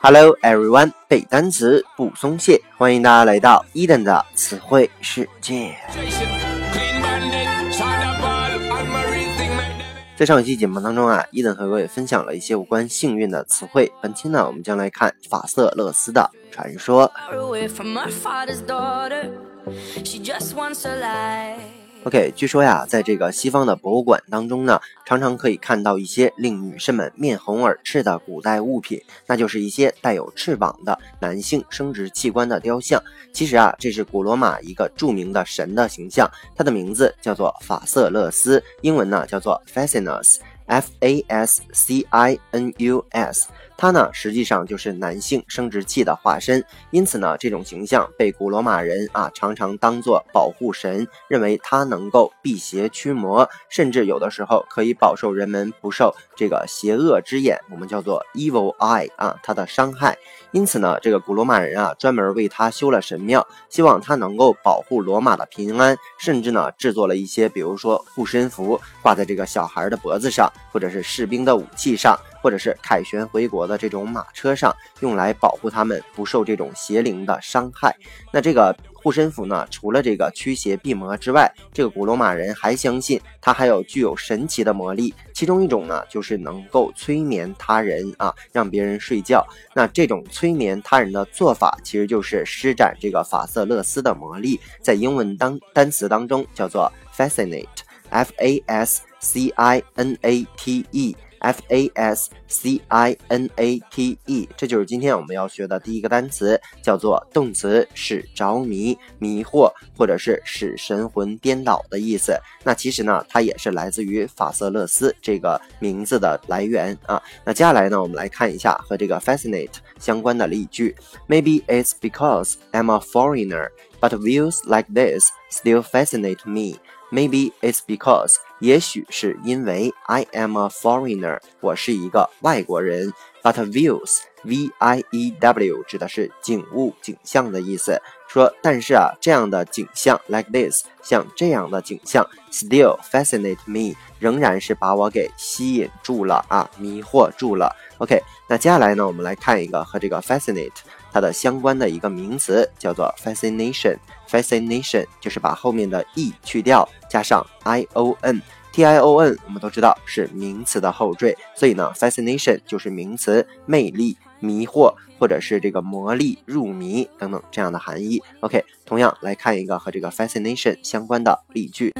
Hello everyone，背单词不松懈，欢迎大家来到伊登的词汇世界。在上一期节目当中啊，伊登和各位分享了一些有关幸运的词汇。本期呢，我们将来看法瑟勒斯的传说。OK，据说呀，在这个西方的博物馆当中呢，常常可以看到一些令女士们面红耳赤的古代物品，那就是一些带有翅膀的男性生殖器官的雕像。其实啊，这是古罗马一个著名的神的形象，它的名字叫做法瑟勒斯，英文呢叫做 Fascinus Fascinus，它呢，实际上就是男性生殖器的化身，因此呢，这种形象被古罗马人啊常常当做保护神，认为它能够辟邪驱魔，甚至有的时候可以保受人们不受这个邪恶之眼，我们叫做 evil eye 啊，它的伤害。因此呢，这个古罗马人啊专门为他修了神庙，希望他能够保护罗马的平安，甚至呢制作了一些，比如说护身符，挂在这个小孩的脖子上，或者是士兵的武器上。或者是凯旋回国的这种马车上，用来保护他们不受这种邪灵的伤害。那这个护身符呢，除了这个驱邪避魔之外，这个古罗马人还相信它还有具有神奇的魔力。其中一种呢，就是能够催眠他人啊，让别人睡觉。那这种催眠他人的做法，其实就是施展这个法瑟勒斯的魔力，在英文当单词当中叫做 fascinate fascinate，f a s c i n a t e。这就是今天我们要学的第一个单词，叫做动词，使着迷、迷惑，或者是使神魂颠倒的意思。那其实呢，它也是来自于法瑟勒斯这个名字的来源啊。那接下来呢，我们来看一下和这个 fascinate 相关的例句。Maybe it's because I'm a foreigner, but views like this still fascinate me. Maybe it's because，也许是因为 I am a foreigner，我是一个外国人。But views，v i e w，指的是景物、景象的意思。说，但是啊，这样的景象，like this，像这样的景象，still fascinate me，仍然是把我给吸引住了啊，迷惑住了。OK，那接下来呢，我们来看一个和这个 fascinate 它的相关的一个名词，叫做 fascination。fascination 就是把后面的 e 去掉，加上 i o n。t i o n 我们都知道是名词的后缀，所以呢，fascination 就是名词，魅力、迷惑，或者是这个魔力、入迷等等这样的含义。OK，同样来看一个和这个 fascination 相关的例句。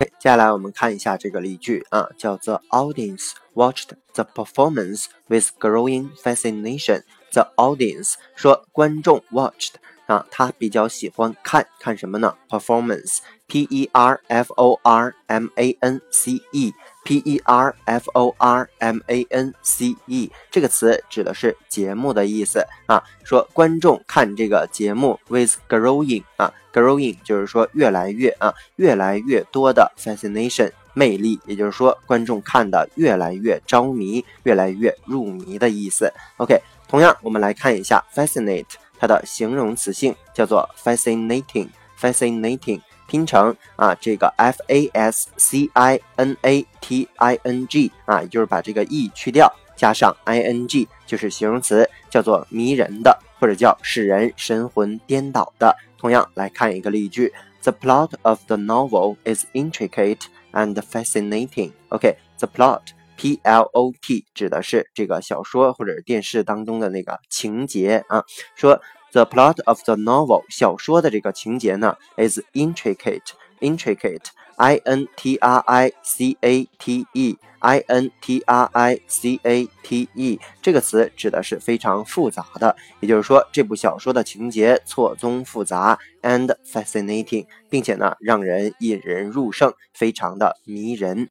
接下来我们看一下这个例句啊，叫 The audience watched the performance with growing fascination。The audience 说观众 watched 啊，他比较喜欢看看什么呢？Performance，P E R F O R M A N C E，P E R F O R M A N C E 这个词指的是节目的意思啊。说观众看这个节目 with growing 啊，growing 就是说越来越啊，越来越多的 fascination 魅力，也就是说观众看的越来越着迷，越来越入迷的意思。OK，同样我们来看一下 fascinate。它的形容词性叫做 fascinating，fascinating 拼成啊这个 f a s c i n a t i n g 啊，也就是把这个 e 去掉，加上 i n g 就是形容词，叫做迷人的，或者叫使人神魂颠倒的。同样来看一个例句：The plot of the novel is intricate and fascinating. OK，the plot。P L O T 指的是这个小说或者电视当中的那个情节啊。说 The plot of the novel 小说的这个情节呢，is intricate，intricate，I N T R I C A T E，I N T R I C A T E 这个词指的是非常复杂的，也就是说这部小说的情节错综复杂，and fascinating，并且呢让人引人入胜，非常的迷人。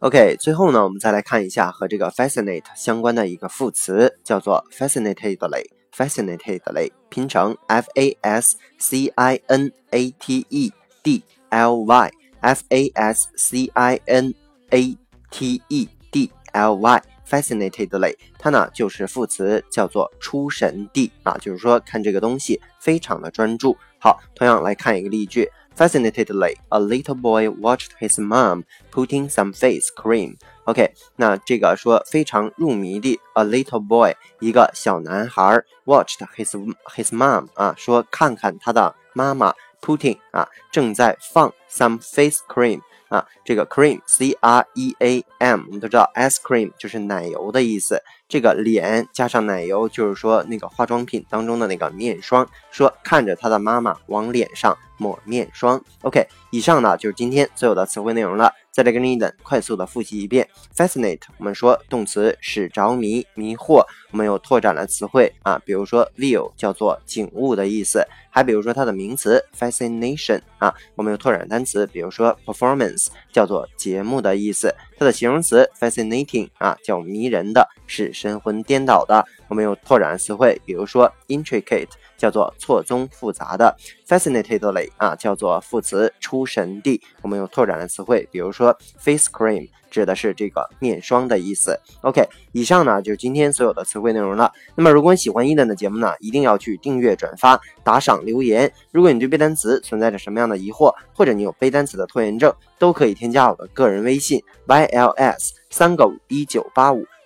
OK，最后呢，我们再来看一下和这个 fascinate 相关的一个副词，叫做 fascinatedly，fascinatedly 拼成 f a s c i n a t e d l y，f a s c i n a t e d l y。fascinatedly，它呢就是副词，叫做出神地啊，就是说看这个东西非常的专注。好，同样来看一个例句 ，fascinatedly a little boy watched his mom putting some face cream。OK，那这个说非常入迷的 a little boy，一个小男孩 watched his his mom 啊，说看看他的妈妈 putting 啊，正在放 some face cream。啊，这个 cream c r e a m，我们都知道 ice cream 就是奶油的意思。这个脸加上奶油，就是说那个化妆品当中的那个面霜。说看着他的妈妈往脸上抹面霜。OK，以上呢就是今天所有的词汇内容了。再来跟着 Eden 快速的复习一遍。Fascinate，我们说动词使着迷、迷惑。我们又拓展了词汇啊，比如说 view 叫做景物的意思，还比如说它的名词 fascination 啊，我们又拓展单词，比如说 performance 叫做节目的意思。它的形容词 fascinating 啊，叫迷人的，是神魂颠倒的。我们有拓展词汇，比如说 intricate 叫做错综复杂的，fascinatedly 啊叫做副词出神地。我们有拓展的词汇，比如说 face cream 指的是这个面霜的意思。OK，以上呢就是今天所有的词汇内容了。那么如果你喜欢伊登的节目呢，一定要去订阅、转发、打赏、留言。如果你对背单词存在着什么样的疑惑，或者你有背单词的拖延症，都可以添加我的个人微信 yls 三个五一九八五，